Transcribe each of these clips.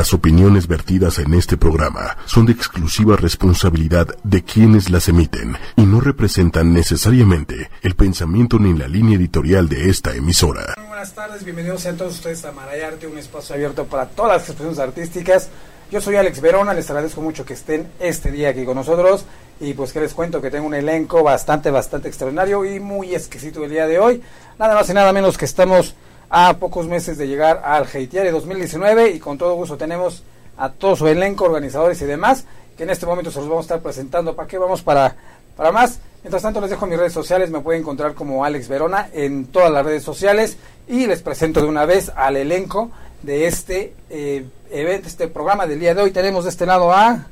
Las opiniones vertidas en este programa son de exclusiva responsabilidad de quienes las emiten y no representan necesariamente el pensamiento ni la línea editorial de esta emisora. Muy buenas tardes, bienvenidos a todos ustedes a Marayarte, un espacio abierto para todas las expresiones artísticas. Yo soy Alex Verona, les agradezco mucho que estén este día aquí con nosotros y pues que les cuento que tengo un elenco bastante, bastante extraordinario y muy exquisito el día de hoy. Nada más y nada menos que estamos a pocos meses de llegar al Haitiare 2019 y con todo gusto tenemos a todo su elenco, organizadores y demás, que en este momento se los vamos a estar presentando. ¿Para qué vamos para, para más? Mientras tanto les dejo mis redes sociales, me pueden encontrar como Alex Verona en todas las redes sociales y les presento de una vez al elenco de este eh, evento, este programa del día de hoy. Tenemos de este lado a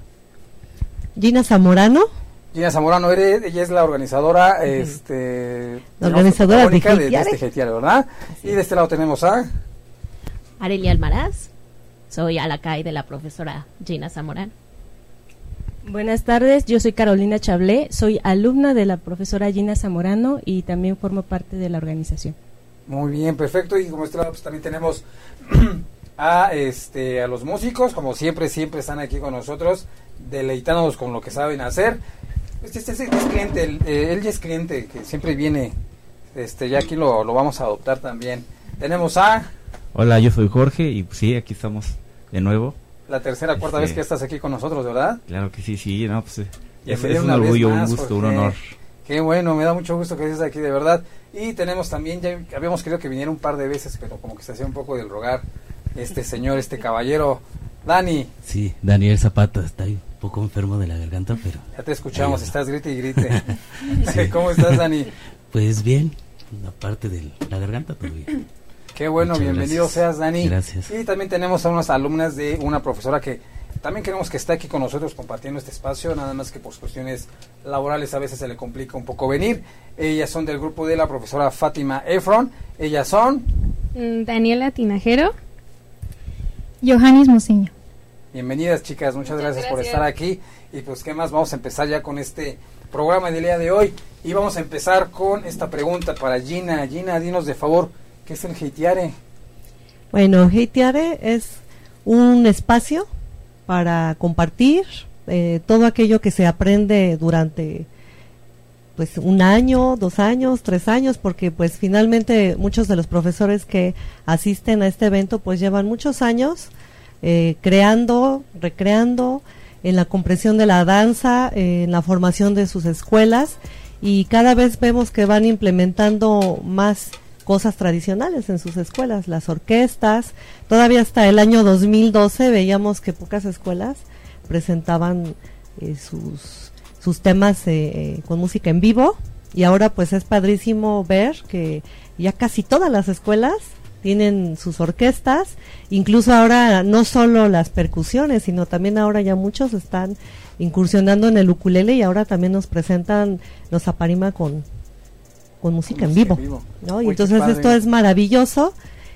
Gina Zamorano. Gina Zamorano, ella es la organizadora, este, la organizadora de, de, de, este ¿verdad? Y de este lado tenemos a Arelia Almaraz, soy alacay de la profesora Gina Zamorano. Buenas tardes, yo soy Carolina Chablé, soy alumna de la profesora Gina Zamorano y también formo parte de la organización. Muy bien, perfecto. Y como este lado pues, también tenemos a este a los músicos, como siempre, siempre están aquí con nosotros, deleitándonos con lo que saben hacer. Este, este, este es cliente, el, eh, él ya es cliente, que siempre viene, este ya aquí lo, lo vamos a adoptar también. Tenemos a... Hola, yo soy Jorge y pues, sí, aquí estamos de nuevo. La tercera, cuarta vez que estás aquí con nosotros, ¿verdad? Claro que sí, sí, no, pues es, es un orgullo, un gusto, un honor. Qué bueno, me da mucho gusto que estés aquí, de verdad. Y tenemos también, ya habíamos querido que viniera un par de veces, pero como que se hacía un poco del rogar este señor, este caballero, Dani. Sí, Daniel Zapata está ahí poco enfermo de la garganta, pero... Ya te escuchamos, estás grite y grite. ¿Cómo estás, Dani? Pues bien, aparte de la garganta todavía. Qué bueno, bienvenido seas, Dani. Gracias. Y también tenemos a unas alumnas de una profesora que también queremos que esté aquí con nosotros compartiendo este espacio, nada más que por cuestiones laborales a veces se le complica un poco venir. Ellas son del grupo de la profesora Fátima Efron. Ellas son... Mm, Daniela Tinajero. Johannes Mociño. Bienvenidas chicas, muchas, gracias, por estar aquí. Y pues qué más, vamos a empezar ya con este programa del día de hoy. Y vamos a empezar con esta pregunta para Gina. Gina, dinos de favor, ¿qué es el Heitiare? Bueno, Heitiare es un espacio para compartir eh, todo aquello que se aprende durante pues un año, dos años, tres años, porque pues finalmente muchos de los profesores que asisten a este evento pues llevan muchos años eh, creando, recreando en la comprensión de la danza, en la formación de sus escuelas y cada vez vemos que van implementando más cosas tradicionales en sus escuelas, las orquestas. Todavía hasta el año 2012 veíamos que pocas escuelas presentaban eh, sus sus temas eh, eh, con música en vivo y ahora pues es padrísimo ver que ya casi todas las escuelas tienen sus orquestas, incluso ahora no solo las percusiones, sino también ahora ya muchos están incursionando en el ukulele y ahora también nos presentan los aparima con, con música, en vivo, ¿no? y entonces esto es maravilloso.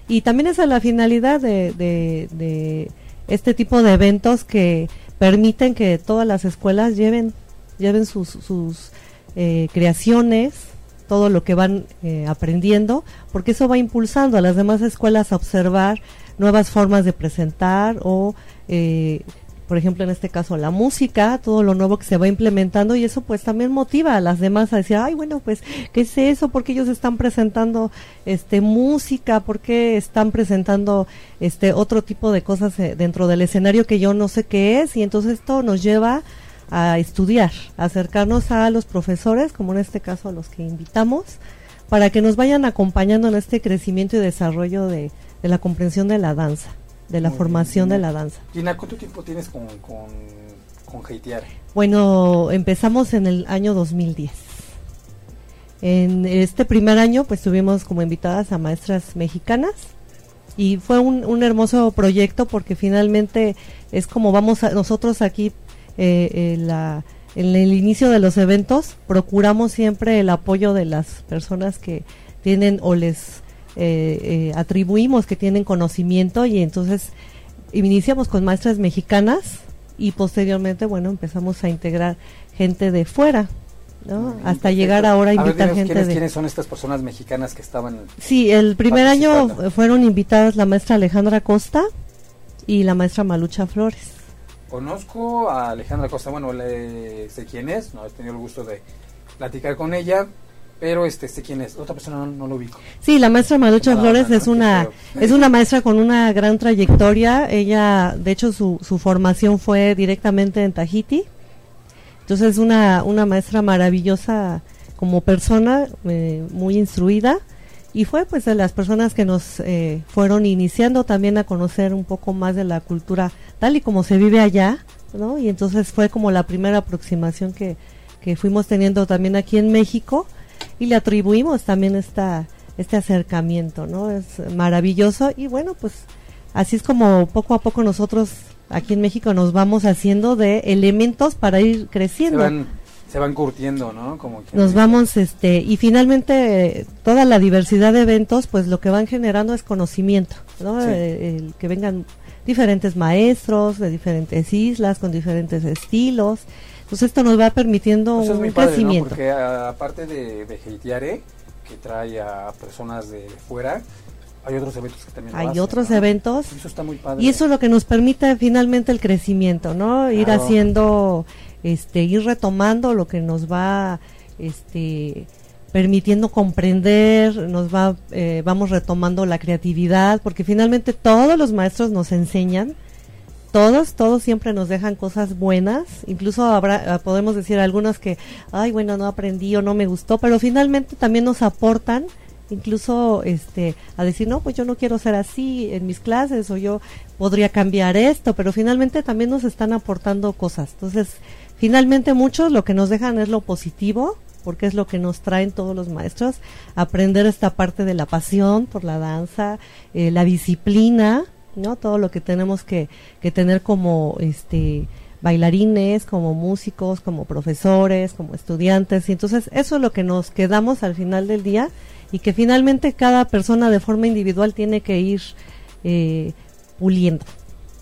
Y también esa es la finalidad de, de, de este tipo de eventos que permiten que todas las escuelas lleven lleven sus, sus eh, creaciones, todo lo que van eh, aprendiendo, porque eso va impulsando a las demás escuelas a observar nuevas formas de presentar o, eh, por ejemplo, en este caso, la música, todo lo nuevo que se va implementando y eso pues también motiva a las demás a decir, ay, bueno, pues, ¿qué es eso? ¿Por qué ellos están presentando este música? ¿Por qué están presentando este otro tipo de cosas dentro del escenario que yo no sé qué es? Y entonces esto nos lleva estudiar, acercarnos a los profesores, como en este caso a los que invitamos, para que nos vayan acompañando en este crecimiento y desarrollo de, la comprensión de la danza, de la formación de la danza. Gina, ¿cuánto tiempo tienes con, con, con Bueno, empezamos en el año 2010. En este primer año, pues tuvimos como invitadas a maestras mexicanas y fue un, un hermoso proyecto porque finalmente es como vamos a, nosotros aquí eh, eh, la, en el inicio de los eventos procuramos siempre el apoyo de las personas que tienen o les eh, atribuimos que tienen conocimiento y entonces iniciamos con maestras mexicanas y posteriormente, bueno, empezamos a integrar gente de fuera, ¿no? Hasta llegar ahora a invitar gente ¿quiénes, de... ¿Quiénes son estas personas mexicanas que estaban Sí, el primer año fueron invitadas la maestra Alejandra Costa, y la maestra Malucha Flores. Conozco a Alejandra Costa, bueno, le, sé quién es, no he tenido el gusto de platicar con ella, pero este sé quién es. Otra persona no, lo ubico. Sí, la maestra Malucha Flores es una es una maestra con una gran trayectoria. Ella, de hecho, su, su formación fue directamente en Tahiti. Entonces es una, una maestra maravillosa como persona, eh, muy instruida y fue pues de las personas que nos eh, fueron iniciando también a conocer un poco más de la cultura tal y como se vive allá, ¿no? Y entonces fue como la primera aproximación que, que fuimos teniendo también aquí en México y le atribuimos también esta este acercamiento, ¿no? Es maravilloso y bueno, pues así es como poco a poco nosotros aquí en México nos vamos haciendo de elementos para ir creciendo se van curtiendo, ¿no? Como Nos vamos, este, y finalmente toda la diversidad de eventos, pues lo que van generando es conocimiento, ¿no? Eh, el, que vengan diferentes maestros de diferentes islas, con diferentes estilos. Pues esto nos va permitiendo un crecimiento. Porque aparte de, de que trae a personas de fuera, hay otros eventos que también Hay otros eventos. Eso está muy padre. Y eso es lo que nos permite finalmente el crecimiento, ¿no? Ir haciendo este, ir retomando lo que nos va este, permitiendo comprender, nos va, eh, vamos retomando la creatividad, porque finalmente todos los maestros nos enseñan, todos, todos siempre nos dejan cosas buenas, incluso habrá, ah, podemos decir algunos que, ay, bueno, no aprendí o no me gustó, pero finalmente también nos aportan incluso este a decir no pues yo no quiero ser así en mis clases o yo podría cambiar esto pero finalmente también nos están aportando cosas. Entonces Finalmente muchos lo que nos dejan es lo positivo, porque es lo que nos traen todos los maestros, aprender esta parte de la pasión por la danza, eh, la disciplina, ¿no? Todo lo que tenemos que, que tener como este bailarines, como músicos, como profesores, como estudiantes, y entonces eso es lo que nos quedamos al final del día y que finalmente cada persona de forma individual tiene que ir eh, puliendo.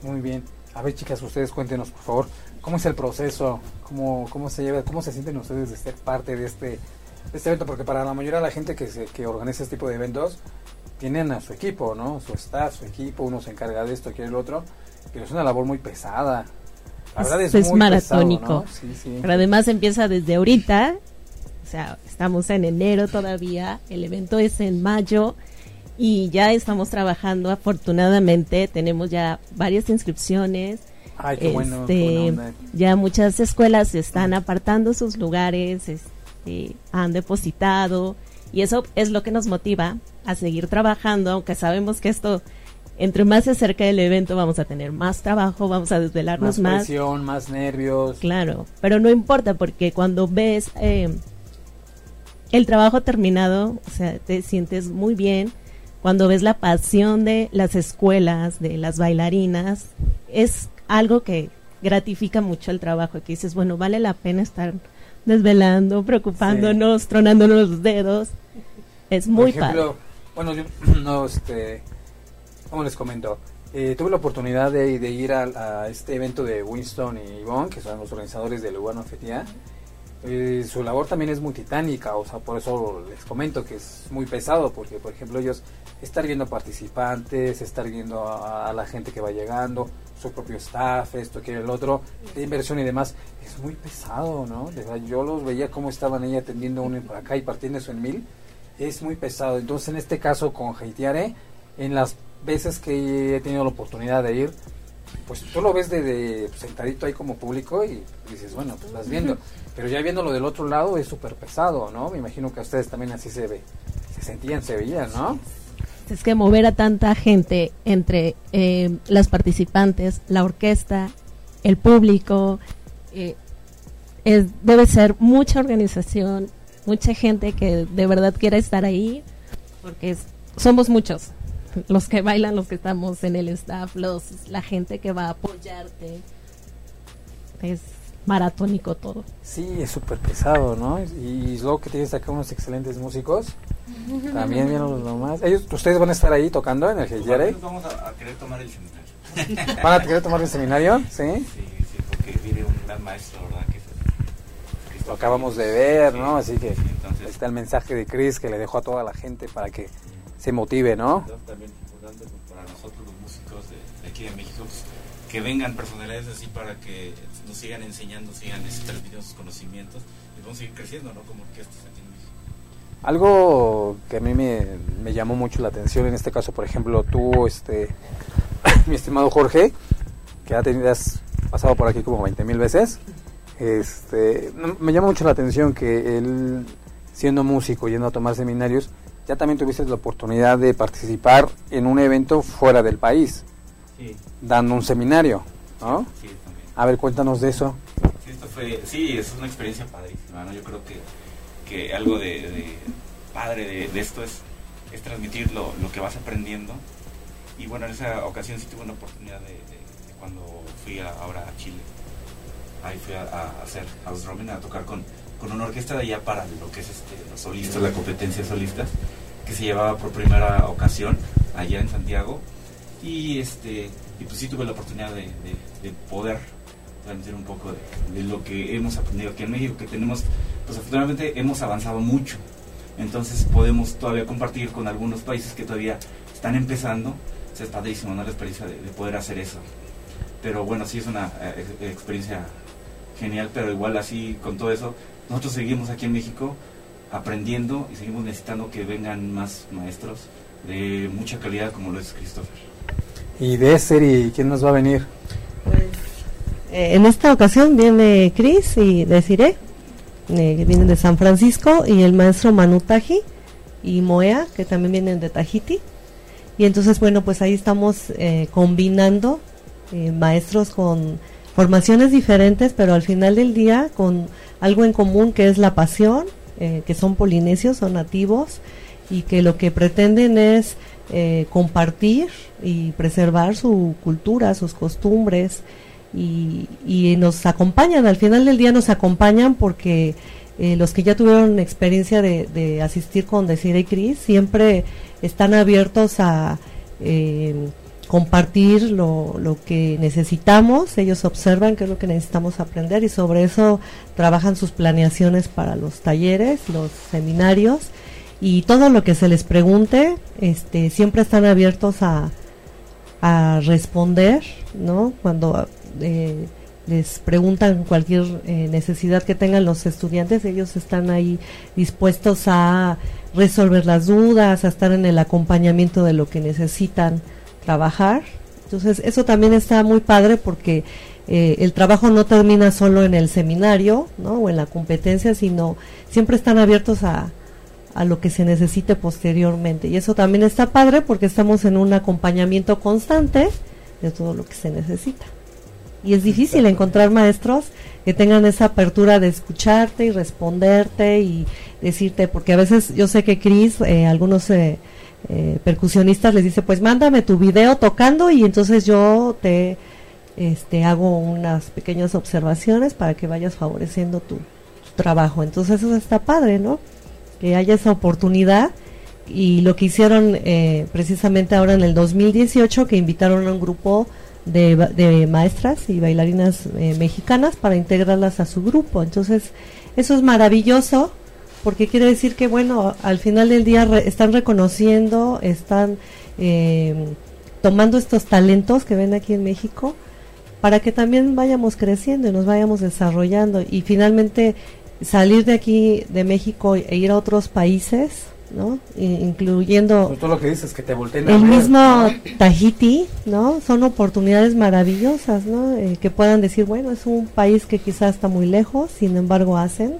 Muy bien. A ver, chicas, ustedes cuéntenos, por favor, ¿Cómo es el proceso? ¿Cómo, cómo se lleva? ¿Cómo se sienten ustedes de ser parte de este, este evento? Porque para la mayoría de la gente que, se, que organiza este tipo de eventos, tienen a su equipo, ¿no? Su staff, su equipo, uno se encarga de esto, quiere el otro, pero es una labor muy pesada. La verdad es, es maratónico. sí, sí. Pero además empieza desde ahorita, o sea, estamos en enero todavía, el evento es en mayo y ya estamos trabajando, afortunadamente, tenemos ya varias inscripciones este, ya muchas escuelas están apartando sus lugares, este, han depositado y eso es lo que nos motiva a seguir trabajando, aunque sabemos que esto entre más se acerca el evento vamos a tener más trabajo, vamos a desvelarnos más. Más presión, más nervios. Claro, pero no importa porque cuando ves eh, el trabajo terminado, o sea, te sientes muy bien. Cuando ves la pasión de las escuelas, de las bailarinas, es algo que gratifica mucho el trabajo, que dices, bueno, vale la pena estar desvelando, preocupándonos, tronándonos los dedos. Es muy Por ejemplo, Bueno, yo no, este, como les comento, eh, tuve la oportunidad de, ir a, este evento de Winston y Yvonne, que son los organizadores del Lugano Fetía. Eh, su labor también es muy titánica, o sea, por eso les comento que es muy pesado, porque por ejemplo ellos estar viendo participantes, estar viendo a la gente que va llegando, su propio staff, esto, que el otro, de inversión y demás, es muy pesado, ¿no? yo los veía cómo estaban ahí atendiendo uno por acá y partiendo eso en mil, es muy pesado. Entonces, en este caso con Haitiare, en las veces que he tenido la oportunidad de ir, pues tú lo ves de, sentadito ahí como público y dices, bueno, pues vas viendo. Pero ya viéndolo del otro lado es súper pesado, ¿no? Me imagino que a ustedes también así se ve, se sentían, se veían, ¿no? es que mover a tanta gente entre eh, las participantes, la orquesta, el público, eh, es, debe ser mucha organización, mucha gente que de verdad quiera estar ahí, porque somos muchos los que bailan, los que estamos en el staff, los, la gente que va a apoyarte. Es maratónico todo. Sí, es súper pesado, ¿no? Y, luego que tienes acá unos excelentes músicos. También vienen los nomás. Ellos, ¿Ustedes van a estar ahí tocando en el Heyere? Vamos a, querer tomar el seminario. ¿Van a querer tomar el seminario? Sí. Sí, sí, porque viene un gran maestro, ¿verdad? Que lo acabamos de ver, ¿no? Así que está el mensaje de Chris que le dejó a toda la gente para que se motive, ¿no? También importante para nosotros los músicos de, aquí de México, pues, que vengan personalidades así para que nos sigan enseñando, sigan este, transmitiendo sus conocimientos y vamos a seguir creciendo, ¿no? Como orquestas aquí en México. Algo que a mí me, me, llamó mucho la atención, en este caso, por ejemplo, tú, este, mi estimado Jorge, que ya has pasado por aquí como 20 mil veces, este, me llama mucho la atención que él, siendo músico, yendo a tomar seminarios, ya también tuviste la oportunidad de participar en un evento fuera del país, dando un seminario, ¿no? Sí, también. A ver, cuéntanos de eso. Sí, esto fue, sí, es una experiencia padrísima, ¿no? Yo creo que, que algo de, padre de, esto es, es transmitir lo, lo, que vas aprendiendo. Y bueno, en esa ocasión sí tuve una oportunidad de, cuando fui ahora a Chile. Ahí fui a, hacer house drumming, a tocar con, con una orquesta de allá para lo que es este, solistas, la competencia de solistas que se llevaba por primera ocasión allá en Santiago. Y este y pues sí tuve la oportunidad de, poder transmitir un poco de, lo que hemos aprendido aquí en México que tenemos pues afortunadamente hemos avanzado mucho. Entonces podemos todavía compartir con algunos países que todavía están empezando. Es padrísimo ¿no? la experiencia de, poder hacer eso. Pero bueno sí es una eh, experiencia genial pero igual así con todo eso nosotros seguimos aquí en México aprendiendo y seguimos necesitando que vengan más maestros de mucha calidad como lo es Christopher. ¿Y de Esther quién nos va a venir? Pues, eh, en esta ocasión viene Chris y Desiree, eh, que vienen de San Francisco, y el maestro Manu Taji y Moea, que también vienen de Tahiti. Y entonces, bueno, pues ahí estamos eh, combinando maestros con formaciones diferentes, pero al final del día con algo en común que es la pasión eh, que son polinesios, son nativos y que lo que pretenden es eh, compartir y preservar su cultura, sus costumbres y, nos acompañan, al final del día nos acompañan porque eh, los que ya tuvieron experiencia de, asistir con Decir y Cris siempre están abiertos a compartir lo, lo, que necesitamos, ellos observan qué es lo que necesitamos aprender y sobre eso trabajan sus planeaciones para los talleres, los seminarios y todo lo que se les pregunte, este, siempre están abiertos a, a responder, ¿no? Cuando eh, les preguntan cualquier eh, necesidad que tengan los estudiantes, ellos están ahí dispuestos a resolver las dudas, a estar en el acompañamiento de lo que necesitan trabajar. Entonces, eso también está muy padre porque eh, el trabajo no termina solo en el seminario ¿no? o en la competencia, sino siempre están abiertos a, a lo que se necesite posteriormente. Y eso también está padre porque estamos en un acompañamiento constante de todo lo que se necesita. Y es difícil encontrar maestros que tengan esa apertura de escucharte y responderte y decirte, porque a veces yo sé que Cris, eh, algunos eh, eh, percusionistas les dice, pues mándame tu video tocando y entonces yo te este, hago unas pequeñas observaciones para que vayas favoreciendo tu, trabajo. Entonces eso está padre, ¿no? Que haya esa oportunidad y lo que hicieron eh, precisamente ahora en el 2018, que invitaron a un grupo de, de maestras y bailarinas eh, mexicanas para integrarlas a su grupo. Entonces, eso es maravilloso porque quiere decir que, bueno, al final del día están reconociendo, están eh, tomando estos talentos que ven aquí en México para que también vayamos creciendo y nos vayamos desarrollando y finalmente salir de aquí, de México e ir a otros países, ¿no? incluyendo todo lo que dices, que te el mismo Tahiti, ¿no? Son oportunidades maravillosas, ¿no? Eh, que puedan decir, bueno, es un país que quizás está muy lejos, sin embargo hacen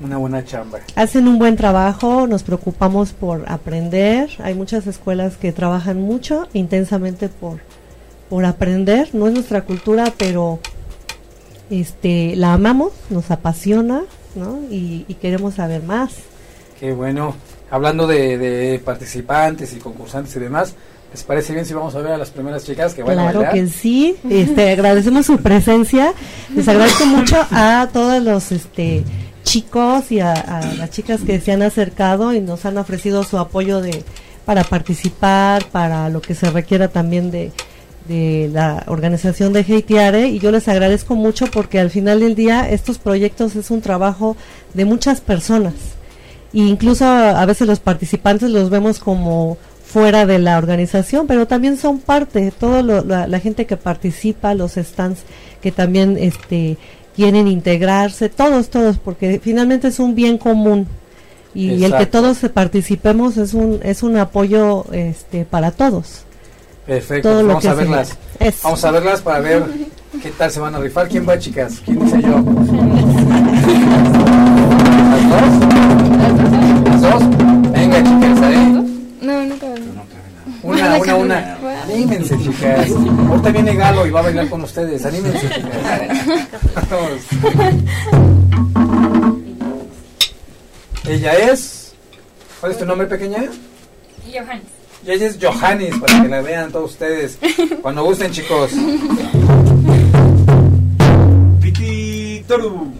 una buena chamba. Hacen un buen trabajo, nos preocupamos por aprender. Hay muchas escuelas que trabajan mucho, intensamente por, por aprender. No es nuestra cultura, pero este la amamos, nos apasiona, ¿no? Y, queremos saber más. Qué bueno. Hablando de, participantes y concursantes y demás, ¿Les parece bien si vamos a ver a las primeras chicas que van claro que sí. Este, agradecemos su presencia. Les agradezco mucho a todos los este, chicos y a, las chicas que se han acercado y nos han ofrecido su apoyo de para participar, para lo que se requiera también de, de la organización de Heitiare y yo les agradezco mucho porque al final del día estos proyectos es un trabajo de muchas personas. E incluso a veces los participantes los vemos como fuera de la organización, pero también son parte, toda la, la, gente que participa, los stands que también este, quieren integrarse, todos, todos, porque finalmente es un bien común y, el que todos participemos es un es un apoyo este para todos. Perfecto, pues vamos a verlas. Vamos a verlas para ver qué tal se van a rifar. ¿Quién va, chicas? ¿Quién dice yo? ¿Las dos? ¿Las dos? Venga, chicas, ¿eh? No, no cabe. Una, una, una. Anímense, chicas. Ahorita viene Galo y va a bailar con ustedes. Anímense, chicas. Ella es. ¿Cuál es tu nombre pequeña? Johannes. Y ella es Johannes, para que la vean todos ustedes. Cuando gusten, chicos. Piti Toru.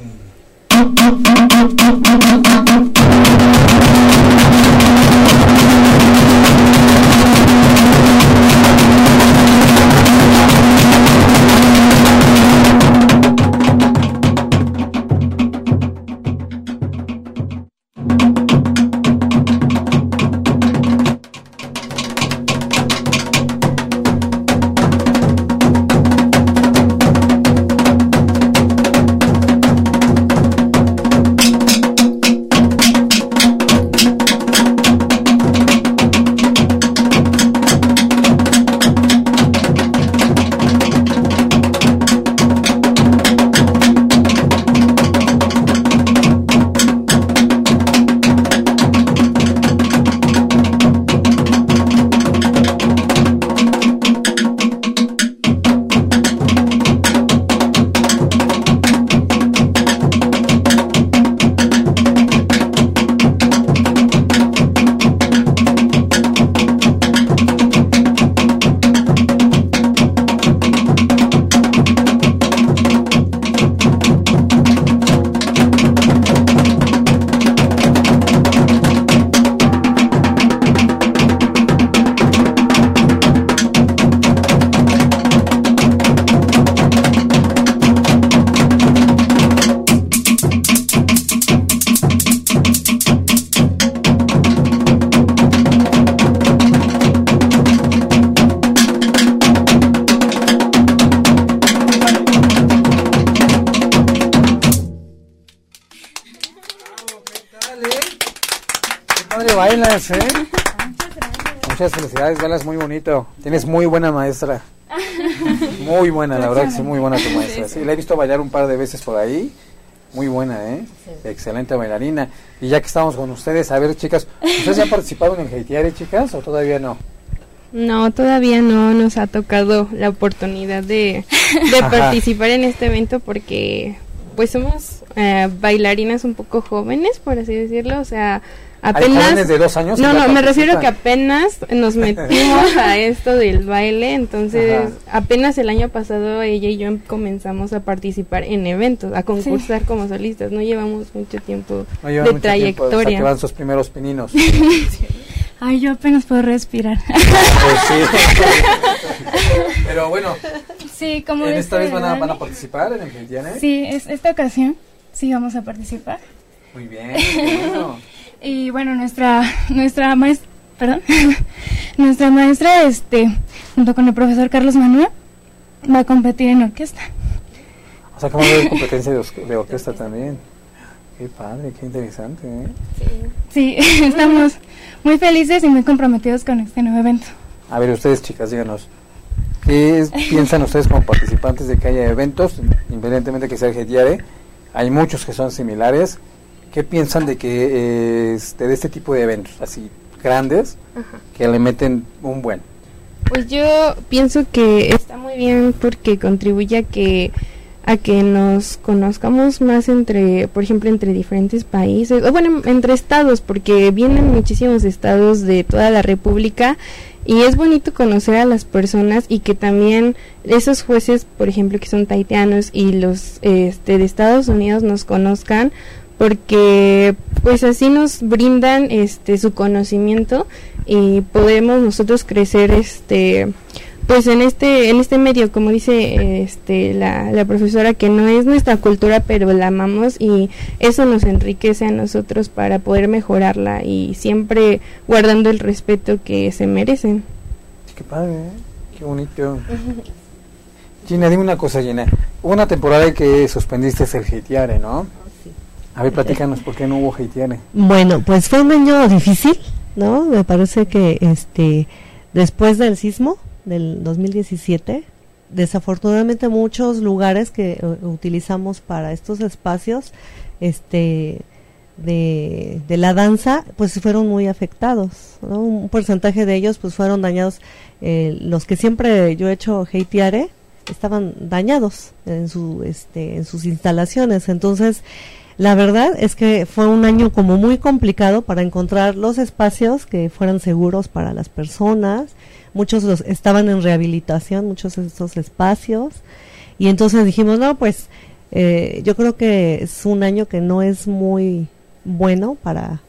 Muchas felicidades, Galas, muy bonito. Tienes muy buena maestra. Muy buena, la verdad que sí, muy buena tu maestra. Sí, la he visto bailar un par de veces por ahí. Muy buena, ¿eh? Excelente bailarina. Y ya que estamos con ustedes, a ver, chicas, ¿ustedes ya participaron en Haitiare, chicas, o todavía no? No, todavía no nos ha tocado la oportunidad de, de participar en este evento porque pues somos eh, bailarinas un poco jóvenes, por así decirlo, o sea, apenas de dos años no no me refiero que apenas nos metimos a esto del baile entonces apenas el año pasado ella y yo comenzamos a participar en eventos a concursar como solistas no llevamos mucho tiempo de trayectoria tiempo, van sus primeros pininos Ay, yo apenas puedo respirar. Pues Pero bueno. Sí, como ¿en esta vez van a, van a participar en el Sí, es, esta ocasión sí vamos a participar. Muy bien. Bueno. Y bueno, nuestra nuestra maestra, perdón, nuestra maestra, este, junto con el profesor Carlos Manuel, va a competir en orquesta. O sea, como de competencia de, orquesta también. Qué padre, qué interesante. ¿eh? Sí. sí, estamos muy felices y muy comprometidos con este nuevo evento. A ver, ustedes chicas, díganos, ¿qué piensan ustedes como participantes de que haya eventos, independientemente que sea el GTIARE? Hay muchos que son similares. ¿Qué piensan de que este, de este tipo de eventos así grandes que le meten un buen? Pues yo pienso que está muy bien porque contribuye a que a que nos conozcamos más entre, por ejemplo, entre diferentes países, o bueno, entre estados, porque vienen muchísimos estados de toda la República y es bonito conocer a las personas y que también esos jueces, por ejemplo, que son taitianos y los este, de Estados Unidos nos conozcan porque pues así nos brindan este su conocimiento y podemos nosotros crecer este pues en este en este medio como dice este la, la profesora que no es nuestra cultura pero la amamos y eso nos enriquece a nosotros para poder mejorarla y siempre guardando el respeto que se merecen qué padre ¿eh? qué bonito Gina dime una cosa Gina una temporada que suspendiste el Haitiare ¿no? A ver, platícanos por qué no hubo Haitiare. Bueno, pues fue un año difícil, ¿no? Me parece que este después del sismo del 2017, desafortunadamente muchos lugares que uh, utilizamos para estos espacios este de, de, la danza pues fueron muy afectados un porcentaje de ellos pues fueron dañados eh, los que siempre yo he hecho hateare estaban dañados en su este en sus instalaciones entonces la verdad es que fue un año como muy complicado para encontrar los espacios que fueran seguros para las personas. Muchos los estaban en rehabilitación, muchos de estos espacios. Y entonces dijimos, no, pues eh, yo creo que es un año que no es muy bueno para,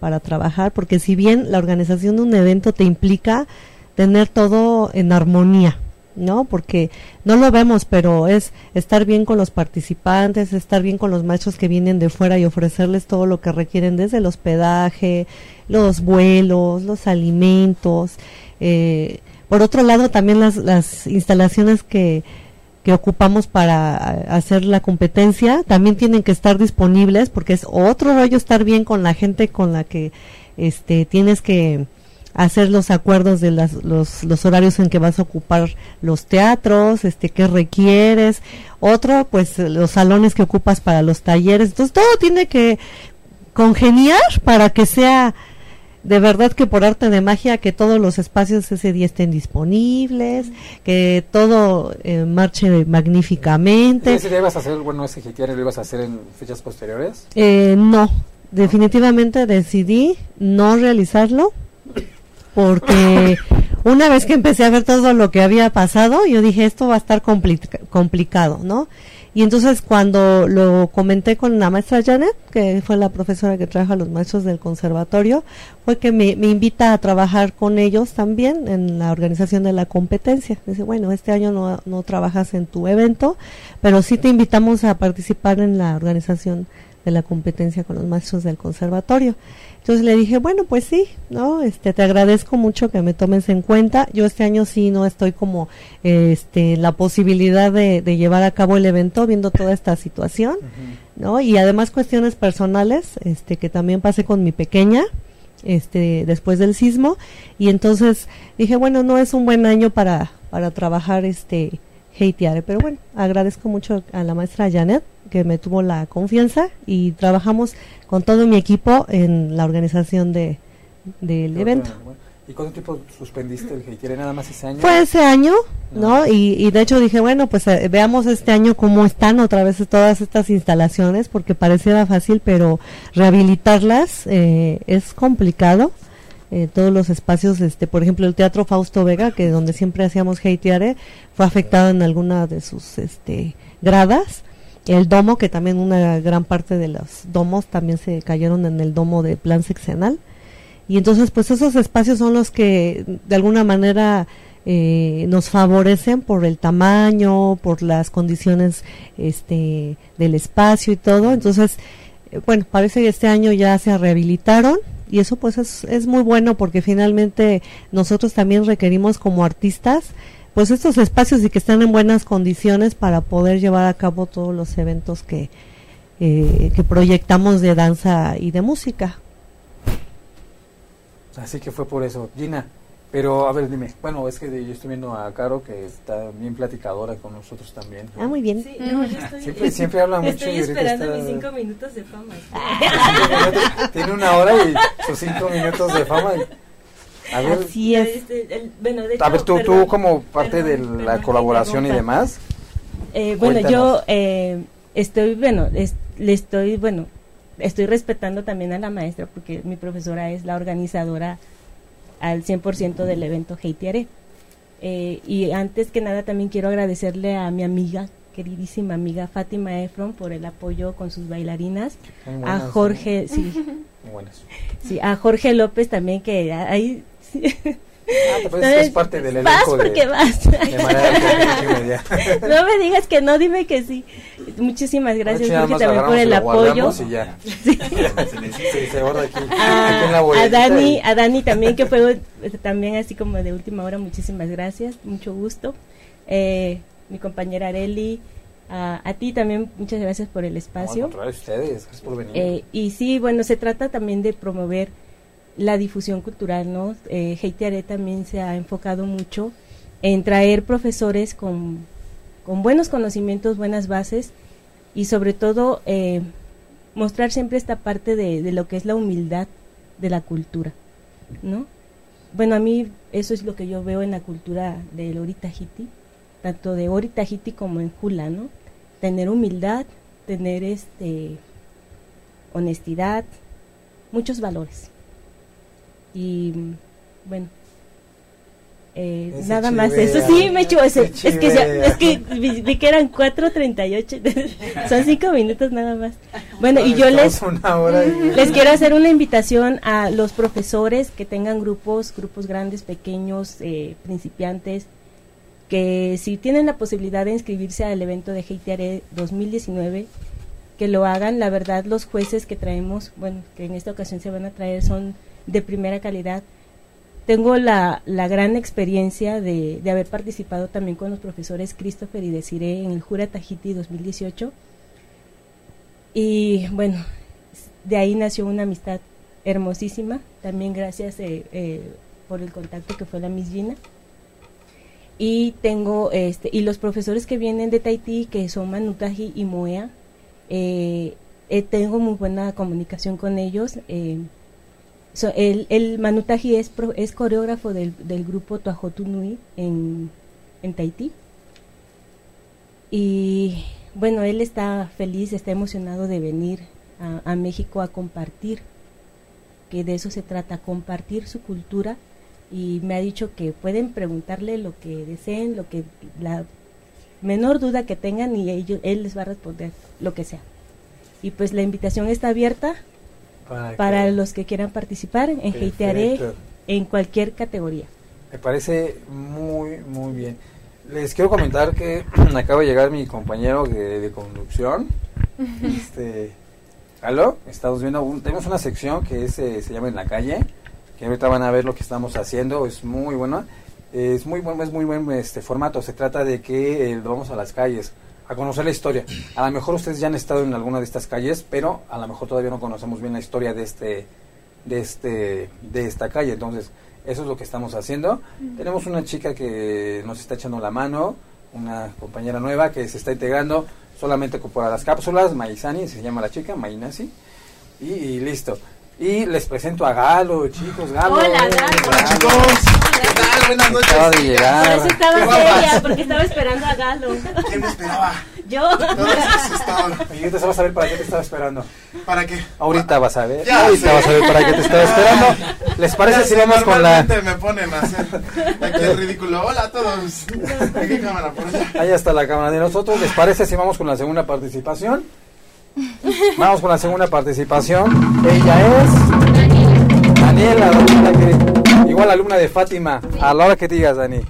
para trabajar, porque si bien la organización de un evento te implica tener todo en armonía, ¿no? Porque no lo vemos, pero es estar bien con los participantes, estar bien con los maestros que vienen de fuera y ofrecerles todo lo que requieren desde el hospedaje, los vuelos, los alimentos. Eh, por otro lado, también las, las instalaciones que, que ocupamos para hacer la competencia también tienen que estar disponibles porque es otro rollo estar bien con la gente con la que este tienes que hacer los acuerdos de las, los, los horarios en que vas a ocupar los teatros, este, qué requieres, otro, pues los salones que ocupas para los talleres, entonces todo tiene que congeniar para que sea de verdad que por arte de magia que todos los espacios ese día estén disponibles, que todo eh, marche magníficamente. ¿Ese día ibas a hacer, bueno, ese lo ibas a hacer en fechas posteriores? Eh, no, definitivamente decidí no realizarlo porque una vez que empecé a ver todo lo que había pasado, yo dije, esto va a estar complicado, ¿no? Y entonces cuando lo comenté con la maestra Janet, que fue la profesora que trabaja a los maestros del conservatorio, fue que me, invita a trabajar con ellos también en la organización de la competencia. Dice, bueno, este año no, no trabajas en tu evento, pero sí te invitamos a participar en la organización de la competencia con los maestros del conservatorio. Entonces le dije, bueno, pues sí, ¿no? Este, te agradezco mucho que me tomes en cuenta. Yo este año sí no estoy como, este, la posibilidad de, llevar a cabo el evento viendo toda esta situación, ¿no? Y además cuestiones personales, este, que también pasé con mi pequeña, este, después del sismo. Y entonces dije, bueno, no es un buen año para, para trabajar, este, hatear, pero bueno, agradezco mucho a la maestra Janet que me tuvo la confianza y trabajamos con todo mi equipo en la organización de del evento. ¿Y cuánto tiempo suspendiste el Haitiere? ¿Nada más ese año? Fue ese año, ¿no? Y, de hecho dije, bueno, pues eh, veamos este año cómo están otra vez todas estas instalaciones, porque pareciera fácil, pero rehabilitarlas eh, es complicado. Eh, todos los espacios, este, por ejemplo, el Teatro Fausto Vega, que donde siempre hacíamos Haitiare, fue afectado en alguna de sus este, gradas el domo, que también una gran parte de los domos también se cayeron en el domo de plan seccional. Y entonces, pues esos espacios son los que de alguna manera eh, nos favorecen por el tamaño, por las condiciones este, del espacio y todo. Entonces, eh, bueno, parece que este año ya se rehabilitaron y eso pues es, es muy bueno porque finalmente nosotros también requerimos como artistas pues estos espacios y que están en buenas condiciones para poder llevar a cabo todos los eventos que, eh, que proyectamos de danza y de música. Así que fue por eso. Gina, pero a ver, dime, bueno, es que yo estoy viendo a Caro que está bien platicadora con nosotros también. Ah, muy bien. siempre, siempre habla mucho. Estoy esperando mis cinco minutos de fama. Tiene una hora y sus cinco minutos de fama. A ver, Así es. Este, a ver, tú, tú como parte de la colaboración y demás. Eh, bueno, yo eh, estoy, bueno, le estoy, bueno, estoy respetando también a la maestra porque mi profesora es la organizadora al 100% del evento Heitiare. Eh, y antes que nada también quiero agradecerle a mi amiga, queridísima amiga Fátima Efron por el apoyo con sus bailarinas, a Jorge, sí, sí, a Jorge López también que ahí Ah, pues es parte del vas porque vas. no me digas que no, dime que sí. Muchísimas gracias también por el apoyo. a, Dani, a Dani también que fue también así como de última hora, muchísimas gracias, mucho gusto. Eh, mi compañera Areli, a, ti también muchas gracias por el espacio. ustedes, por venir. Eh, y sí, bueno, se trata también de promover la difusión cultural, ¿no? Eh, también se ha enfocado mucho en traer profesores con, con buenos conocimientos, buenas bases y sobre todo eh, mostrar siempre esta parte de, de, lo que es la humildad de la cultura, ¿no? Bueno, a mí eso es lo que yo veo en la cultura del Oritahiti, tanto de Oritahiti como en Hula, ¿no? Tener humildad, tener este honestidad, muchos valores y bueno eh, nada más eso. sí me echó ese. es que es que vi, que eran 4.38 son cinco minutos nada más. Bueno y yo les les quiero hacer una invitación a los profesores que tengan grupos grupos grandes pequeños eh, principiantes que si tienen la posibilidad de inscribirse al evento de Heitiare 2019 que lo hagan. La verdad los jueces que traemos bueno que en esta ocasión se van a traer son de primera calidad. Tengo la, la gran experiencia de, de, haber participado también con los profesores Christopher y Desiree en el Jura Tahiti 2018. Y bueno, de ahí nació una amistad hermosísima, también gracias eh, eh, por el contacto que fue la Miss Gina. Y tengo, este, y los profesores que vienen de Tahití, que son Manutaji y Moea, eh, tengo muy buena comunicación con ellos el, el Manutaji es, es coreógrafo del, del grupo Tuajotunui en, en Tahití. Y bueno, él está feliz, está emocionado de venir a, a, México a compartir, que de eso se trata, compartir su cultura. Y me ha dicho que pueden preguntarle lo que deseen, lo que la menor duda que tengan y ellos, él les va a responder lo que sea. Y pues la invitación está abierta para, los que quieran participar en Heitearé en cualquier categoría. Me parece muy, muy bien. Les quiero comentar que acaba de llegar mi compañero de, conducción. este, ¿Aló? Estamos viendo, tenemos una sección que es, eh, se llama En la calle, que ahorita van a ver lo que estamos haciendo, es muy bueno. Es muy buen, es muy buen este formato. Se trata de que eh, vamos a las calles a conocer la historia. A lo mejor ustedes ya han estado en alguna de estas calles, pero a lo mejor todavía no conocemos bien la historia de este de este de esta calle. Entonces, eso es lo que estamos haciendo. Tenemos una chica que nos está echando la mano, una compañera nueva que se está integrando solamente por las cápsulas, Maizani se llama la chica, Mainasi. y listo. Y les presento a Galo, chicos, Galo. Hola, Galo. Hola, chicos. ¿Qué tal? Buenas noches. Acaba de llegar. Por eso estaba seria, porque estaba esperando a Galo. ¿Quién me esperaba? Yo. Y ahorita vas a ver para qué te estaba esperando. ¿Para qué? Ahorita vas a ver. Ya ahorita vas a ver para qué te estaba esperando. ¿Les parece si vamos con la...? me ponen a hacer aquí el ridículo. Hola a todos. ¿De cámara? Por allá. Ahí está la cámara de nosotros. ¿Les parece si vamos con la segunda participación? Vamos con la segunda participación. Ella es Daniela, Daniela igual alumna de Fátima. A la hora que digas, Dani.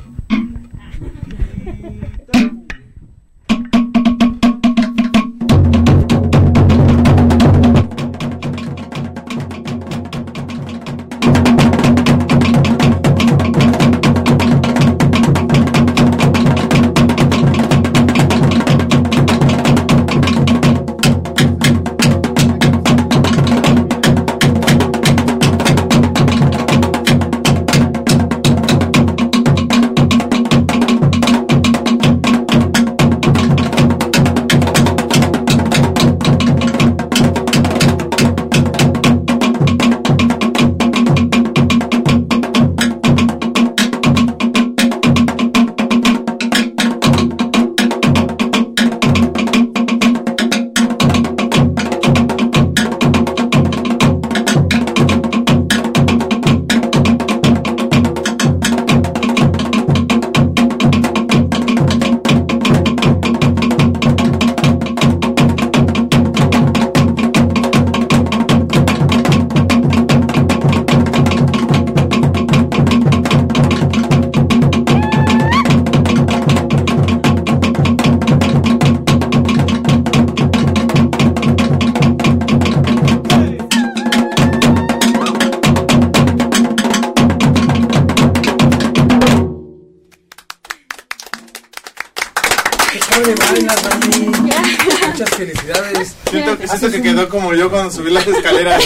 Como yo cuando subí las escaleras.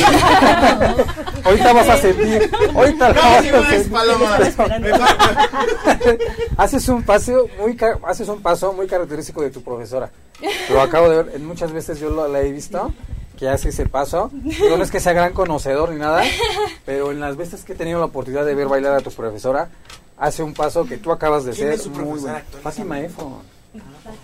Ahorita vas a sentir. Ahorita no, vas a sentir. Paloma. haces un paso muy haces un paso muy característico de tu profesora. Lo acabo de ver, muchas veces yo lo, la he visto que hace ese paso. No es que sea gran conocedor ni nada, pero en las veces que he tenido la oportunidad de ver bailar a tu profesora, hace un paso que tú acabas de ser muy bueno. Fátima Efo.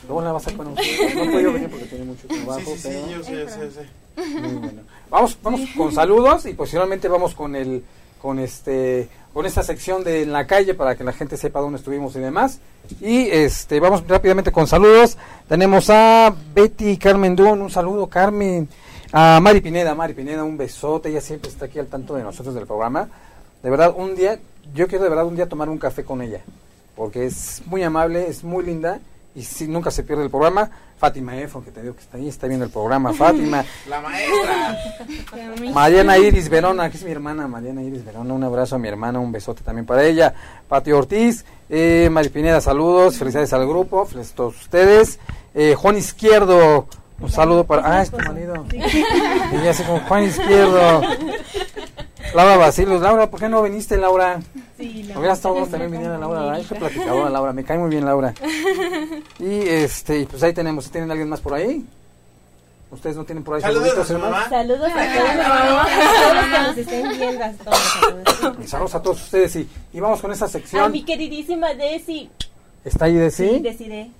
Luego la vas a conocer. No puedo venir porque tiene mucho trabajo. Sí, sí, sí, yo sé, sé, sé. Muy bueno. Vamos, vamos con saludos y posteriormente vamos con el con este con esta sección de en la calle para que la gente sepa dónde estuvimos y demás. Y este vamos rápidamente con saludos. Tenemos a Betty Carmen Dún, un saludo Carmen. A Mari Pineda, Mari Pineda, un besote, ella siempre está aquí al tanto de nosotros del programa. De verdad, un día, yo quiero de verdad un día tomar un café con ella, porque es muy amable, es muy linda y si nunca se pierde el programa. Fátima Efron, que te digo que está ahí, está viendo el programa. Fátima. La maestra. Mariana Iris Verona, que es mi hermana, Mariana Iris Verona. Un abrazo a mi hermana, un besote también para ella. Pati Ortiz, eh, Mari Pineda, saludos, felicidades al grupo, felicidades a todos ustedes. Eh, Juan Izquierdo, un saludo para. Ah, es tu marido. Y ya sé como Juan Izquierdo. Laura Basilos. Laura, ¿por qué no viniste, Laura? Sí, Laura. Hubiera estado también viniendo Laura. Ay, qué platicadora, Laura. Me cae muy bien, Laura. Y este, pues ahí tenemos. ¿Tienen alguien más por ahí? ¿Ustedes no tienen por ahí saludos? Saludos a Saludos a todos los que nos estén viendo. Saludos a todos ustedes. Y, y vamos con esa sección. A mi queridísima Desi. ¿Está ahí Desi? Sí, Desi.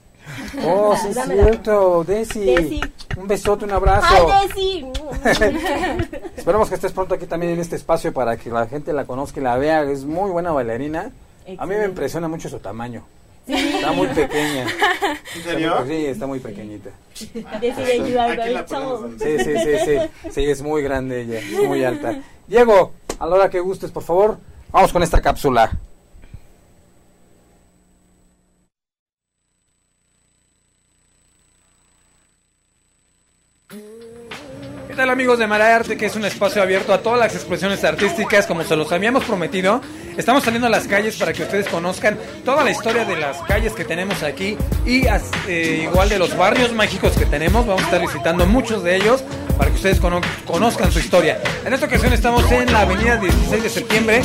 Oh, sí, es cierto, Desi. Un besote, un abrazo. ¡Ay, Desi! Esperamos que estés pronto aquí también en este espacio para que la gente la conozca y la vea. Es muy buena bailarina. A mí me impresiona mucho su tamaño. Está muy pequeña. ¿En serio? Sí, está muy pequeñita. Desi de Sí, sí, sí, sí. Sí, es muy grande ella, es muy alta. Diego, a la hora que gustes, por favor, vamos con esta cápsula. ¿Qué tal amigos de Mara Arte? Que es un espacio abierto a todas las expresiones artísticas como se los habíamos prometido. Estamos saliendo a las calles para que ustedes conozcan toda la historia de las calles que tenemos aquí y eh, igual de los barrios mágicos que tenemos. Vamos a estar visitando muchos de ellos para que ustedes conozcan su historia. En esta ocasión estamos en la avenida 16 de septiembre.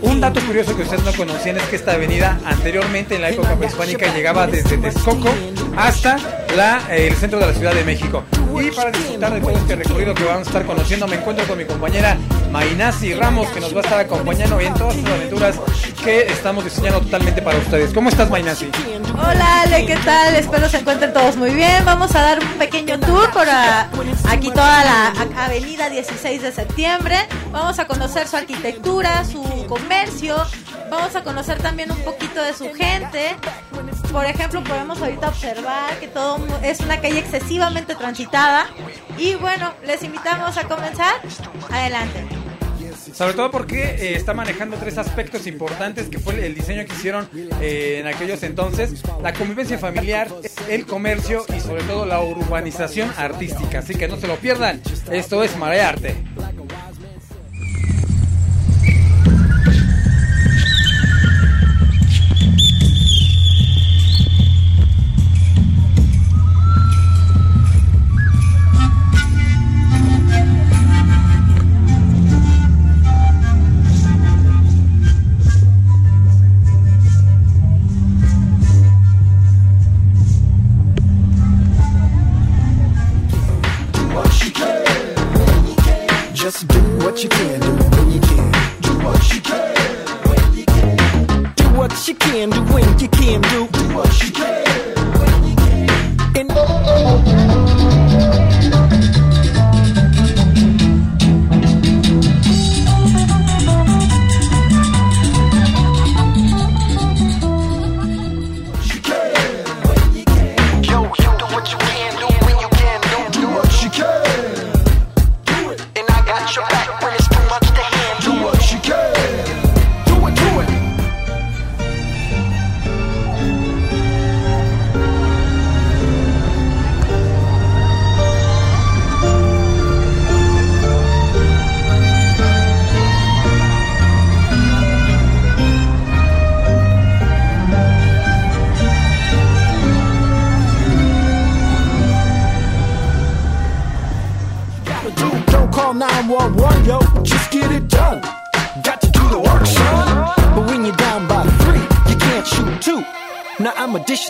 Un dato curioso que ustedes no conocían es que esta avenida anteriormente en la época prehispánica llegaba desde Texcoco hasta la, el centro de la Ciudad de México. Y para disfrutar de todo este recorrido que vamos a estar conociendo, me encuentro con mi compañera Mainasi Ramos, que nos va a estar acompañando en todas sus aventuras que estamos diseñando totalmente para ustedes. ¿Cómo estás, Mainasi? Hola, Ale, ¿qué tal? Espero se encuentren todos muy bien. Vamos a dar un pequeño tour por aquí toda la avenida 16 de septiembre. Vamos a conocer su arquitectura, su comercio. Vamos a conocer también un poquito de su gente. Por ejemplo, podemos ahorita observar que todo es una calle excesivamente transitada. Y bueno, les invitamos a comenzar. Adelante. Sobre todo porque eh, está manejando tres aspectos importantes que fue el diseño que hicieron eh, en aquellos entonces, la convivencia familiar, el comercio y sobre todo la urbanización artística. Así que no se lo pierdan. Esto es Marea Arte.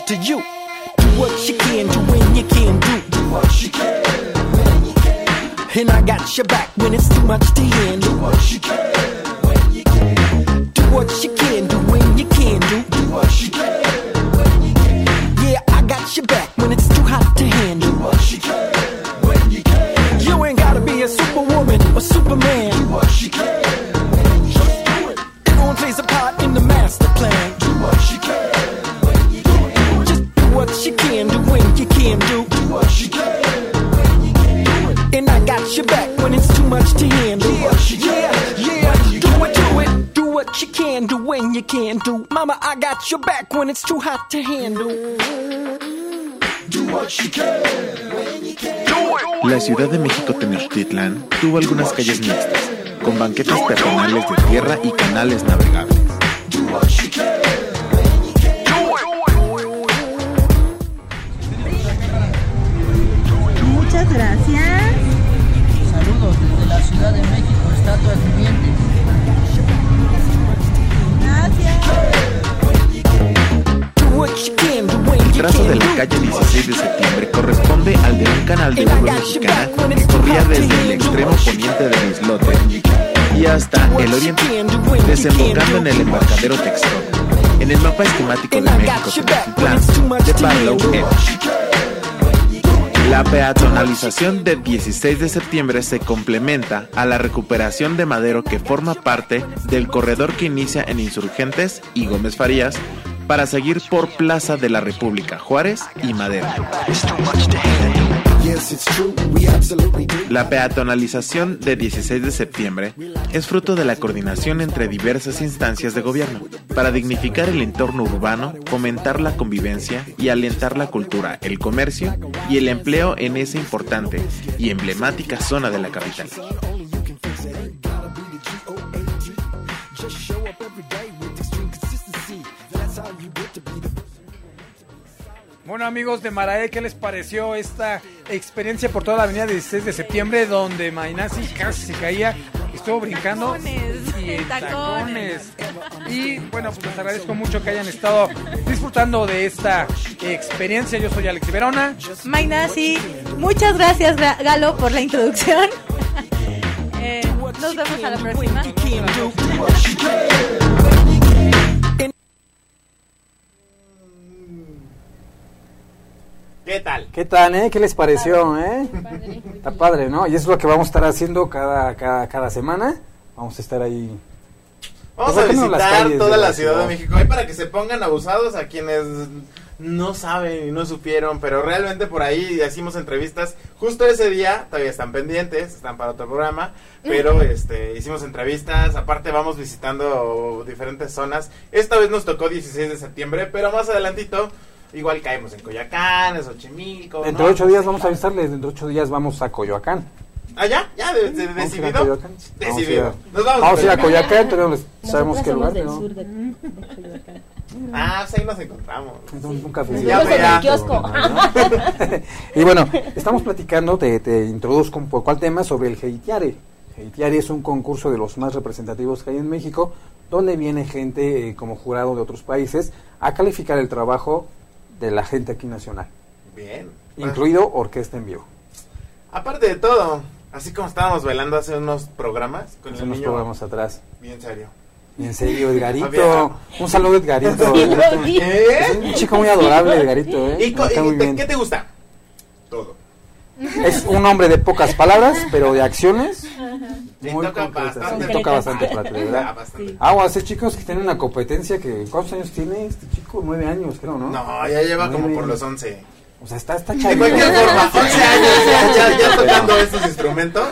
To you. Do what you can, do when you can do. Do what you can, when you can. And I got your back when it's too much to when it's too hot to handle. Do what you can when you can. La Ciudad de México Tenochtitlan tuvo algunas calles mixtas, con banquetas peatonales de tierra y canales navegables. Calle 16 de septiembre corresponde al de un canal de agua mexicana que corría desde el extremo poniente del islote y hasta el oriente, desembocando en el embarcadero Textron. En el mapa esquemático de México Tenochtitlán de Barlow. La peatonalización del 16 de septiembre se complementa a la recuperación de Madero que forma parte del corredor que inicia en Insurgentes y Gómez Farías para seguir por Plaza de la República, Juárez y Madero. La peatonalización de 16 de septiembre es fruto de la coordinación entre diversas instancias de gobierno para dignificar el entorno urbano, fomentar la convivencia y alentar la cultura, el comercio y el empleo en esa importante y emblemática zona de la capital. Bueno amigos de Marae, ¿qué les pareció esta experiencia por toda la avenida 16 de septiembre donde Mainasi casi se caía, estuvo brincando y en tacones. Y bueno, pues les agradezco mucho que hayan estado disfrutando de esta experiencia. Yo soy Alex Verona. Mainasi, muchas gracias Ga- Galo por la introducción. Eh, nos vemos a la próxima. ¿Qué tal? ¿Qué tal, eh? ¿Qué les pareció, eh? Está padre, ¿no? Y eso es lo que vamos a estar haciendo cada, cada, cada semana. Vamos a estar ahí. Vamos Pues a visitar toda la la Ciudad de ciudad. México. Ahí para que se pongan abusados a quienes no saben y no supieron, pero realmente por ahí hicimos entrevistas. Justo ese día, todavía están pendientes, están para otro programa, pero este hicimos entrevistas. Aparte vamos visitando diferentes zonas. Esta vez nos tocó 16 de septiembre, pero más adelantito igual caemos en Coyacán, en Xochimilco. Dentro ¿no? de ocho días vamos a avisarles, dentro de ocho días vamos a Coyoacán. ¿Ah, ya? ¿Ya? ¿De, de- Vamos a decidido? Coyoacán. Decidido. Vamos a ir a- Nos vamos, Vamos a ir a Coyoacán. Coyoacán, todavía no sabemos qué lugar, del ¿no? sur de, de Coyoacán. Ah, pues ahí nos encontramos. Un café. En el kiosco. Y bueno, estamos platicando, te, te introduzco un poco al tema sobre el Heitiare. Heitiare es un concurso de los más representativos que hay en México, donde viene gente eh, como jurado de otros países a calificar el trabajo de la gente aquí nacional, Bien. incluido orquesta en vivo. Aparte de todo, así como estábamos bailando hace unos programas con Hace el unos niño. programas atrás. Bien serio. En serio, Edgarito. Un saludo, Edgarito. ¿Eh? Es un chico muy adorable, Edgarito. ¿eh? ¿Y, co- Me cae y muy te- bien. qué te gusta? Todo. Es un hombre de pocas palabras, pero de acciones. Le muy toca bastante. Le toca bastante plata, Ah, ¿verdad? bastante. Aguas, eh, chicos que tienen una competencia que... ¿Cuántos años tiene este chico? Nueve años, creo, ¿no? No, ya lleva como por los 11. O sea, está, está De cualquier forma, 11 años ya, ya, ya tocando estos instrumentos.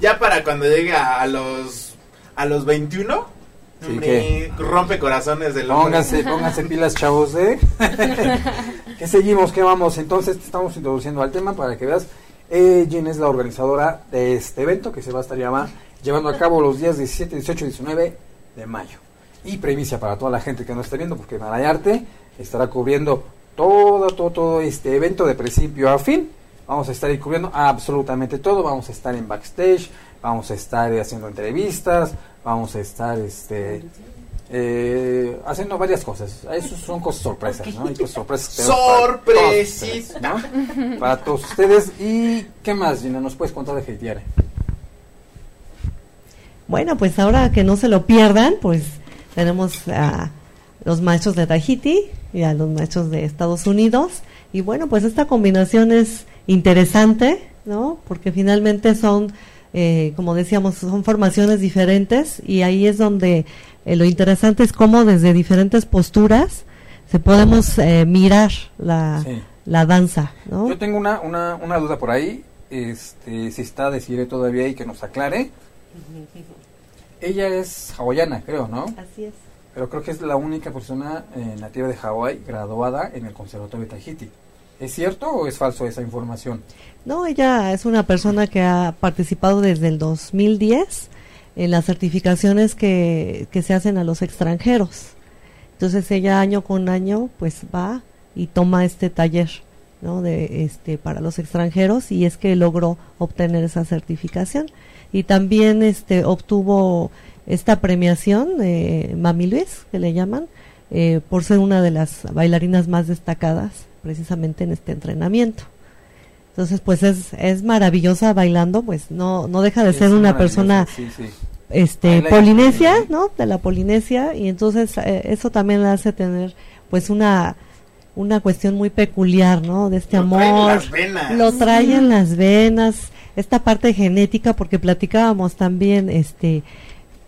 Ya para cuando llegue a, los a los 21, Sí, hombre, ¿qué? rompe corazones del hombre. Pónganse, pónganse pilas, chavos, ¿eh? ¿Qué seguimos? ¿Qué vamos? Entonces, te estamos introduciendo al tema para que veas. Eh, es la organizadora de este evento que se va a estar llama- llevando a cabo los días 17, 18 y 19 de mayo. Y primicia para toda la gente que nos está viendo, porque Marayarte estará cubriendo todo, todo, todo este evento de principio a fin. Vamos a estar cubriendo absolutamente todo. Vamos a estar en backstage, vamos a estar haciendo entrevistas, vamos a estar este eh, haciendo varias cosas. Eso son cosas sorpresas, ¿no? Hay cosas sorpresas. Sorpresis. Para todos, ¿no? para todos ustedes. ¿Y qué más, Gina? ¿Nos puedes contar de Heitiare? Bueno, pues ahora que no se lo pierdan, pues tenemos a los maestros de Tahiti y a los maestros de Estados Unidos. Y bueno, pues esta combinación es interesante, ¿no? Porque finalmente son, eh, como decíamos, son formaciones diferentes y ahí es donde eh, lo interesante es cómo desde diferentes posturas se podemos eh, mirar la, la danza, ¿no? Yo tengo una, una, una duda por ahí, este, si está decide todavía y que nos aclare. Ella es hawaiana, creo, ¿no? Así es. Pero creo que es la única persona eh, nativa de Hawái graduada en el Conservatorio de Tahiti. ¿Es cierto o es falso esa información? No, ella es una persona que ha participado desde el 2010 en las certificaciones que, que se hacen a los extranjeros. Entonces ella año con año pues va y toma este taller ¿no? de este para los extranjeros y es que logró obtener esa certificación y también este obtuvo esta premiación de Mami Luis que le llaman eh, por ser una de las bailarinas más destacadas precisamente en este entrenamiento. Entonces pues es, es maravillosa bailando pues no no deja de ser una persona este polinesia no de la polinesia y entonces eh, eso también le hace tener pues una una cuestión muy peculiar, ¿no? De este amor. Lo trae en las venas esta parte genética porque platicábamos también este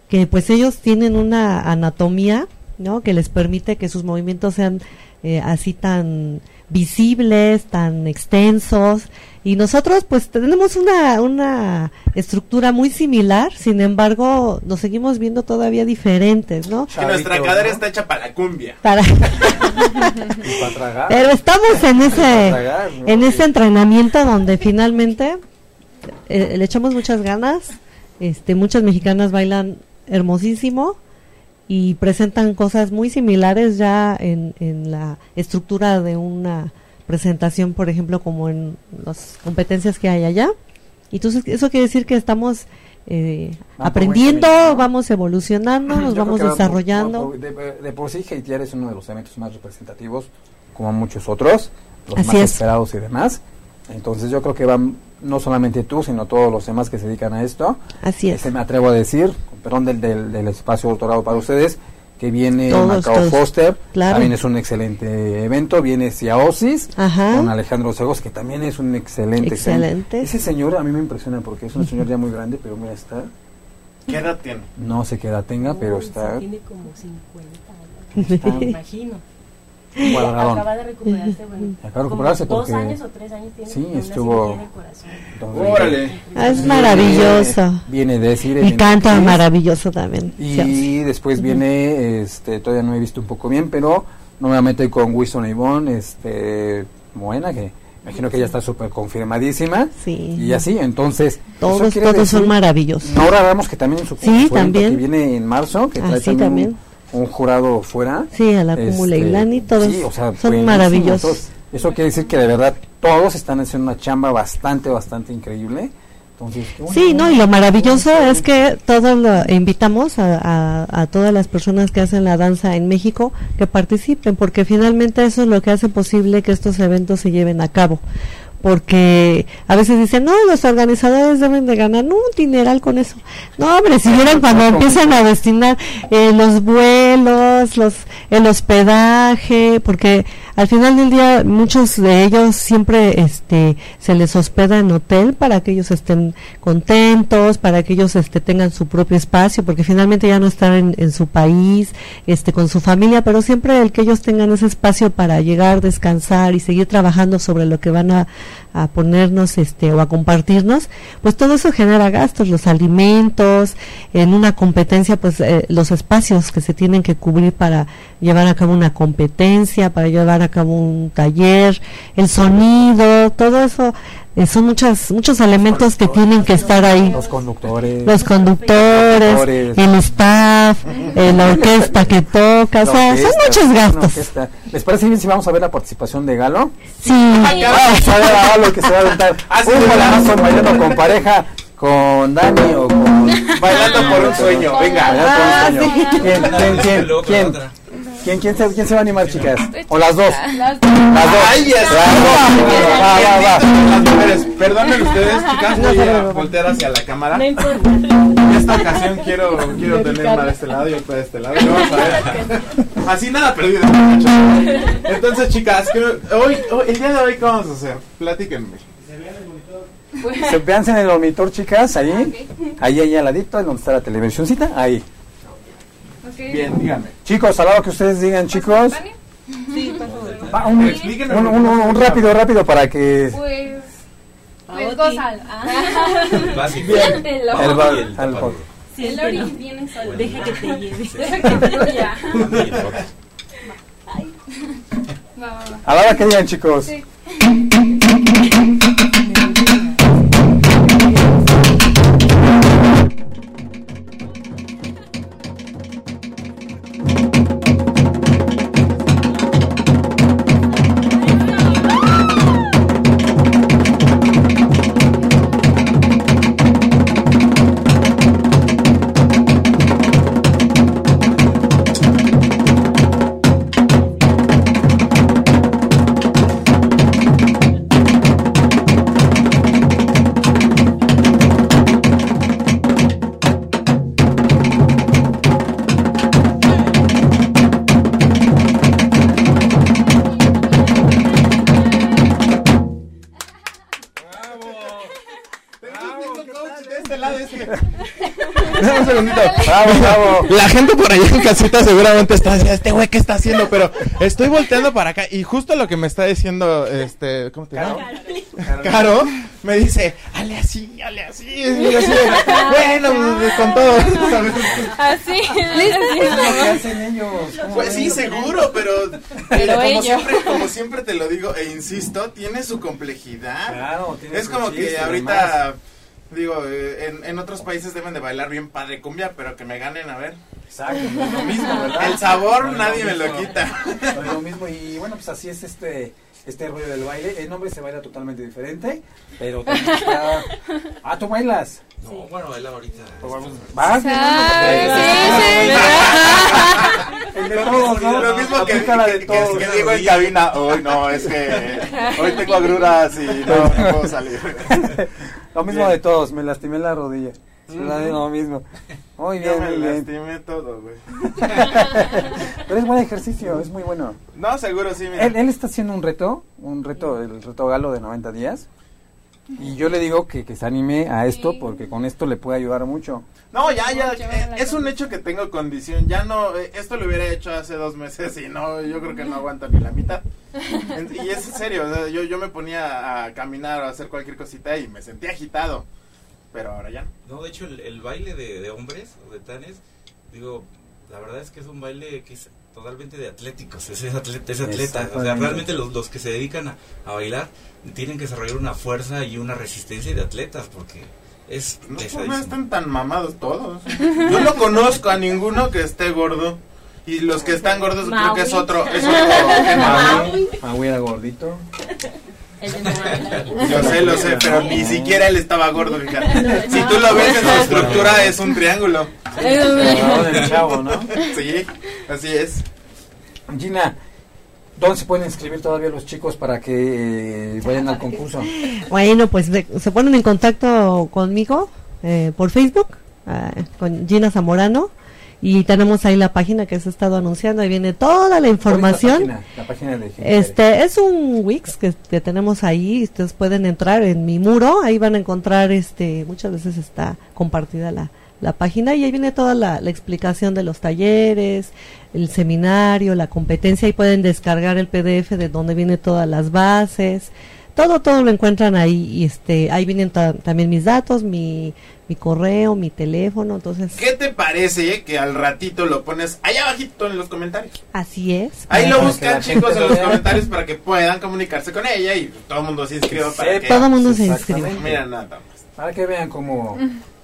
que pues ellos tienen una anatomía no que les permite que sus movimientos sean eh, así tan visibles tan extensos. Y nosotros pues tenemos una una estructura muy similar sin embargo nos seguimos viendo todavía diferentes no que nuestra cadera está hecha para la cumbia. Para pero estamos en ese en ese entrenamiento donde finalmente eh, le echamos muchas ganas. Este, muchas mexicanas bailan hermosísimo y presentan cosas muy similares ya en, en la estructura de una presentación, por ejemplo, como en las competencias que hay allá. Entonces, eso quiere decir que estamos eh, ah, aprendiendo, vamos evolucionando, nos vamos desarrollando. de, por sí, Haitiar es uno de los eventos más representativos, como muchos otros, los más esperados y demás. Entonces, yo creo que van no solamente tú, sino todos los demás que se dedican a esto. Así es. Este, me atrevo a decir, perdón del, del, espacio otorgado para ustedes, que viene Macao Foster, también es un excelente evento, viene Ciaosis con Alejandro Segos, que también es un excelente. Excelente. Ese señor a mí me impresiona porque es un señor ya muy grande, pero mira, está... ¿Qué edad tiene? No sé qué edad tenga, pero está... Tiene como 50 años. me imagino. Acaba de recuperarse, bueno. Acaba de recuperarse porque... Dos años o tres años tiene. Sí, estuvo... Órale. es maravilloso. Viene, de decir... Y canta maravilloso también. Y después viene, este, todavía no he visto un poco bien, pero nuevamente con Wilson Ivonne, este, Moena, que imagino que ya está súper confirmadísima. Sí. Y así, entonces... Todos, todos son maravillosos. Ahora vemos que también en su sí, también. que viene en marzo, que trae también un jurado fuera. Sí, a la este, y todos son maravillosos. eso quiere decir que de verdad todos están haciendo una chamba bastante, bastante increíble. Entonces, sí, no, y lo maravilloso es que todos lo invitamos a, a, todas las personas que hacen la danza en México que participen, porque finalmente eso es lo que hace posible que estos eventos se lleven a cabo porque a veces dicen, no, los organizadores deben de ganar un dineral con eso. No, hombre, si vieran cuando empiezan a destinar eh, los vuelos, los el hospedaje, porque al final del día muchos de ellos siempre este se les hospeda en hotel para que ellos estén contentos, para que ellos este tengan su propio espacio, porque finalmente ya no están en, en su país, este con su familia, pero siempre el que ellos tengan ese espacio para llegar, descansar y seguir trabajando sobre lo que van a, a ponernos este o a compartirnos, pues todo eso genera gastos, los alimentos, en una competencia pues eh, los espacios que se tienen que cubrir para llevar a cabo una competencia, para llevar a cabo un taller, el sonido, todo eso eh, son muchas, muchos elementos que tienen que estar ahí. Los conductores. Los conductores, el staff, eh, la orquesta que toca, o sea, son muchos gastos. ¿Les parece bien si vamos a ver la participación de Galo? Sí. Vamos a ver a Galo que se va a aventar un bailando con pareja con Dani o con... Bailando por un sueño, venga. Ah, ¿Quién, quién, quién, quién? ¿Quién, quién, se, ¿Quién se va a animar, chicas? ¿O las dos? Las dos. Las dos. ¡Ay, Va, va, va. Las mujeres, perdonen ustedes, chicas, voy a voltear hacia la cámara. No importa. En esta ocasión quiero, quiero tener una de este lado y otra de este lado. Y vamos a ver. Así nada perdido, muchachos. Entonces, chicas, hoy, hoy, el día de hoy, ¿qué vamos a hacer? Platíquenme. Se vean en el monitor, chicas, ahí. Ahí, ahí al ladito, donde está la televisioncita. Ahí. Bien, díganme. Chicos, a la hora que ustedes digan, chicos. Sí, por favor. Ah, un, un, un, un, rápido, rápido para que. Pues. Pues gozal. Bien. El al Si el Lori viene solo, deja que te lleve. Deja que te lleve. A la hora que digan, chicos. Sí. La gente por allá en casita seguramente está diciendo, este güey, ¿qué está haciendo? Pero estoy volteando para acá y justo lo que me está diciendo, este, ¿cómo te llamas? Caro. me dice, ale así, ale así. Y así bueno, pues, con todo. Así. ¿Qué hacen ellos? Pues sí, seguro, pero, pero como, siempre, como siempre te lo digo e insisto, tiene su complejidad. Claro, tiene Es como que ahorita... Digo, eh, en, en otros países deben de bailar bien padre cumbia, pero que me ganen, a ver. Exacto, lo mismo, ¿verdad? El sabor nadie me lo quita. Lo mismo, y bueno, pues así es este este rollo del baile. El nombre se baila totalmente diferente, pero también está... Ah, ¿tú bailas? No, bueno, baila ahorita. ¿Vas? Sí, sí, El de todos, ¿no? Lo mismo que, que, que, que digo en cabina, hoy no, es que hoy tengo agruras y no, no puedo salir. Lo mismo de todos, me lastimé la rodilla. Lo mismo. Muy bien, Yo me muy bien. lastimé todo, güey. Pero es buen ejercicio, es muy bueno. No, seguro sí, mira. Él, él está haciendo un reto, un reto, el reto galo de 90 días. Y yo le digo que, que se anime a esto porque con esto le puede ayudar mucho. No, ya, ya, eh, es un hecho que tengo condición. Ya no, eh, esto lo hubiera hecho hace dos meses y no, yo creo que no aguanto ni la mitad. Y es en serio, o sea, yo, yo me ponía a caminar o a hacer cualquier cosita y me sentía agitado. Pero ahora ya no. No, de hecho, el, el baile de, de hombres o de tanes, digo, la verdad es que es un baile que es totalmente de atléticos, es, es atleta, es atleta. O sea, realmente los, los que se dedican a, a bailar tienen que desarrollar una fuerza y una resistencia de atletas porque es No, están tan mamados todos. Yo no conozco a ninguno que esté gordo. Y los que están gordos creo que es otro, es otro género. Maui era gordito. Yo sé, lo sé, pero ni siquiera él estaba gordo, fíjate. Si tú lo ves en su estructura es un triángulo. Agarrado del chavo, ¿no? Sí, así es. Gina, ¿dónde se pueden inscribir todavía los chicos para que eh, vayan al concurso? Bueno, pues de- se ponen en contacto conmigo eh, por Facebook, ah, con Gina Zamorano, y tenemos ahí la página que se ha estado anunciando, ahí viene toda la información. La página, la página de. Este es un Wix que, que tenemos ahí, ustedes pueden entrar en mi muro, ahí van a encontrar, este, muchas veces está compartida la, la página y ahí viene toda la, la explicación de los talleres, el seminario, la competencia, y pueden descargar el PDF de donde viene todas las bases, todo, todo lo encuentran ahí y este, ahí vienen ta- también mis datos, mi, mi correo, mi teléfono, entonces ¿Qué te parece que al ratito lo pones allá abajito en los comentarios? así es. Ahí lo buscan chicos en lo los comentarios para que puedan comunicarse con ella y todo el mundo se inscriba para que... Todo el mundo se inscribe. Mira nada más. Para que vean cómo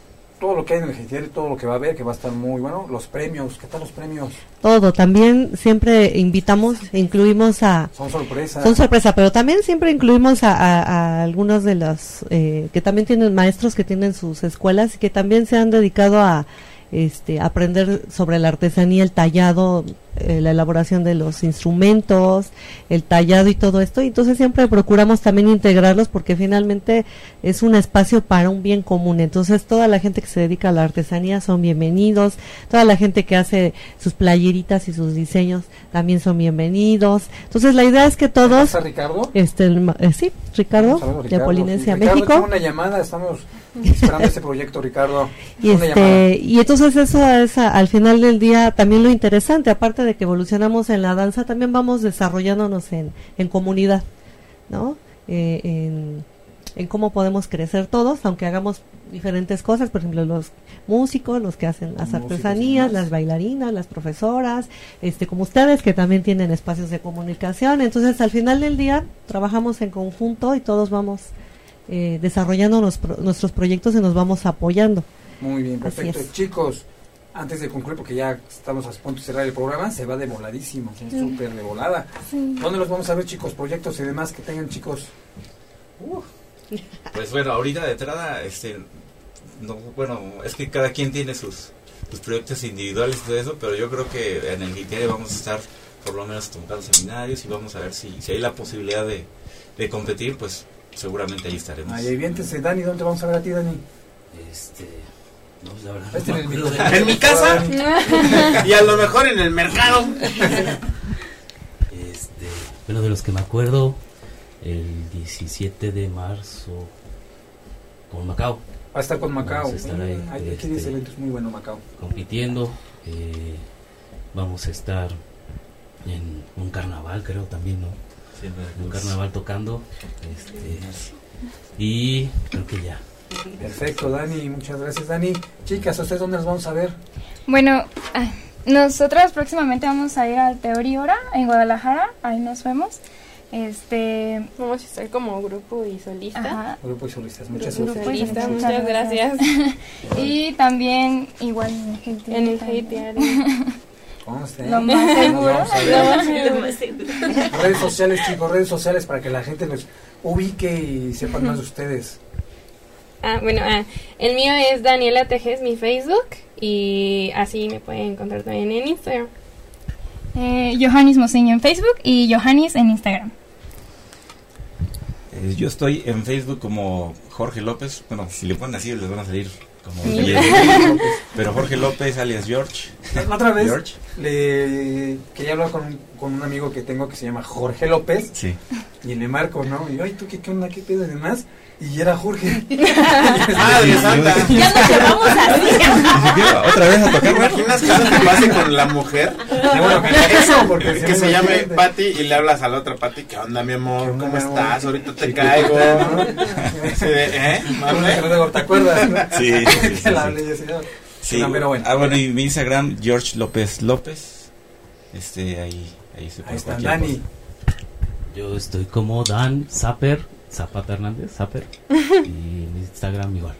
todo lo que hay en el GTR, todo lo que va a haber, que va a estar muy bueno. Los premios, ¿qué tal los premios? Todo, también siempre invitamos, incluimos a... Son sorpresas. Son sorpresa, pero también siempre incluimos a, algunos de los eh, que también tienen maestros que tienen sus escuelas y que también se han dedicado a este, aprender sobre la artesanía, el tallado, eh, la elaboración de los instrumentos, el tallado y todo esto. Y entonces siempre procuramos también integrarlos porque finalmente es un espacio para un bien común. Entonces toda la gente que se dedica a la artesanía son bienvenidos, toda la gente que hace sus playeritas y sus diseños también son bienvenidos. Entonces la idea es que todos... ¿Está Ricardo? Este, eh, sí, Ricardo, de Polinesia, México. una llamada, estamos esperando este proyecto, Ricardo. Y, este, y entonces eso es al final del día también lo interesante, aparte de que evolucionamos en la danza, también vamos desarrollándonos en, en comunidad, ¿no? Eh, en, en cómo podemos crecer todos, aunque hagamos diferentes cosas, por ejemplo, los músicos, los que hacen las artesanías, las bailarinas, las profesoras, este como ustedes que también tienen espacios de comunicación. Entonces, al final del día trabajamos en conjunto y todos vamos eh, desarrollando nuestros proyectos y nos vamos apoyando. Muy bien, perfecto. Chicos, antes de concluir, porque ya estamos a punto de cerrar el programa, se va de voladísimo, súper de volada. ¿Dónde los vamos a ver, chicos? Proyectos y demás que tengan, chicos. Pues bueno, ahorita de entrada, este, no, bueno, es que cada quien tiene sus, sus proyectos individuales y todo eso, pero yo creo que en el ITERE vamos a estar por lo menos tomando seminarios y vamos a ver si, si hay la posibilidad de, de competir, pues seguramente ahí estaremos. Ahí viéntese, Dani, ¿dónde vamos a ver a ti, Dani? Este, no, la verdad. Este en, en mi casa y a lo mejor en el mercado. Este, bueno, de los que me acuerdo, el 17 de marzo con Macao. Va a estar con Macao. Vamos a estar ahí. Hay este, eventos muy buenos, Macao. Compitiendo. Eh, vamos a estar en un carnaval, creo también, ¿no? un carnaval tocando. Este, y creo que ya. Perfecto, Dani. Muchas gracias, Dani. Chicas, ¿ustedes dónde nos vamos a ver? Bueno, nosotras próximamente vamos a ir al Teoriora en Guadalajara. Ahí nos vemos. Este, vamos a estar como grupo y solista. Grupo y solistas, muchas, gracias. muchas gracias. y también igual en el GTR. Lo más seguro. redes sociales, chicos, redes sociales para que la gente los ubique y sepan más de ustedes. Ah, bueno, ah, el mío es Daniela Tejes, mi Facebook, y así me pueden encontrar también en Instagram. Eh, Johannes Moseño en Facebook y Johannes en Instagram. Eh, yo estoy en Facebook como Jorge López. Bueno, si le ponen así les van a salir como Pero Jorge López, alias George. Otra vez George. le quería hablar con un, con un amigo que tengo que se llama Jorge López. Sí. Y le marco, ¿no? Y yo, ay, ¿tú qué, qué onda? ¿Qué pedo y demás? Y era Jorge. ¡Madre santa! Ya nos llevamos así. Otra vez a tocar. ¿Te imaginas que eso te pase con la mujer? bueno, que eso, porque que se llame Patty y le hablas a la otra Patty. ¿Qué onda, mi amor? ¿Cómo estás? Ahorita te caigo. ¿Eh? ¿Te acuerdas? Sí, sí, sí. Sí, ah, bueno, y mi Instagram, George López López. Este, ahí, ahí se puede Ahí está, Dani. Yo estoy como Dan Zapper, Zapata Hernández, Zapper. y mi Instagram igual.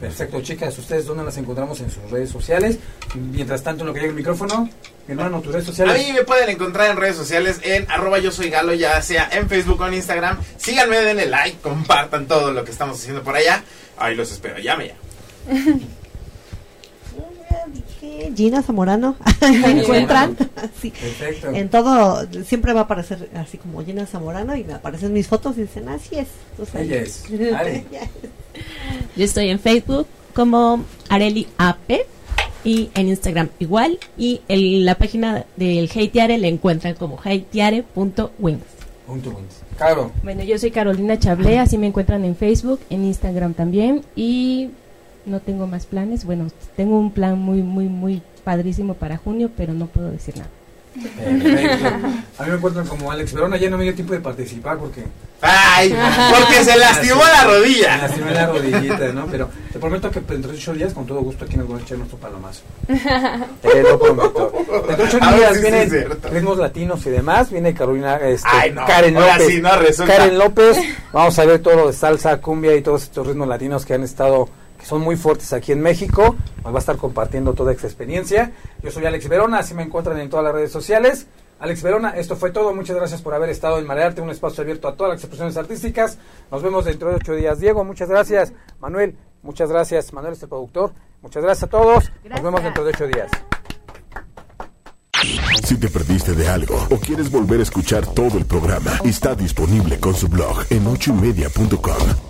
Perfecto, chicas. ¿Ustedes dónde las encontramos en sus redes sociales? Mientras tanto, en lo que llega el micrófono, mi hermano, tus redes sociales. A mí me pueden encontrar en redes sociales en arroba yo soy Galo, ya sea en Facebook o en Instagram. Síganme, denle like, compartan todo lo que estamos haciendo por allá. Ahí los espero, llame ya. Gina Zamorano me encuentran sí. en todo siempre va a aparecer así como Gina Zamorano y me aparecen mis fotos y dicen así es ella es. Yo estoy en Facebook como Areli AP y en Instagram igual. Y en la página del Heitiare le encuentran como heitiare.wings Claro. Bueno, yo soy Carolina Chablé, así me encuentran en Facebook, en Instagram también. Y no tengo más planes. Bueno, tengo un plan muy, muy, muy padrísimo para junio, pero no puedo decir nada. A mí me encuentran como Alex Verona, ya no me dio tiempo de participar porque... ¡Ay! Porque se lastimó la rodilla. Se lastimó la rodillita, ¿no? Pero te prometo que dentro de ocho días, con todo gusto, aquí nos vamos a echar nuestro palomazo. Te lo prometo. Dentro de ocho días vienen ritmos latinos y demás. Viene Carolina, este, Karen López. Karen López. Vamos a ver todo lo de salsa, cumbia y todos estos ritmos latinos que han estado que son muy fuertes aquí en México. Nos va a estar compartiendo toda esta experiencia. Yo soy Alex Verona, así me encuentran en todas las redes sociales. Alex Verona, esto fue todo. Muchas gracias por haber estado en Marearte, un espacio abierto a todas las expresiones artísticas. Nos vemos dentro de ocho días. Diego, muchas gracias. Manuel, muchas gracias. Manuel es el productor. Muchas gracias a todos. Nos vemos dentro de ocho días. Si te perdiste de algo o quieres volver a escuchar todo el programa, está disponible con su blog en ochoymedia.com.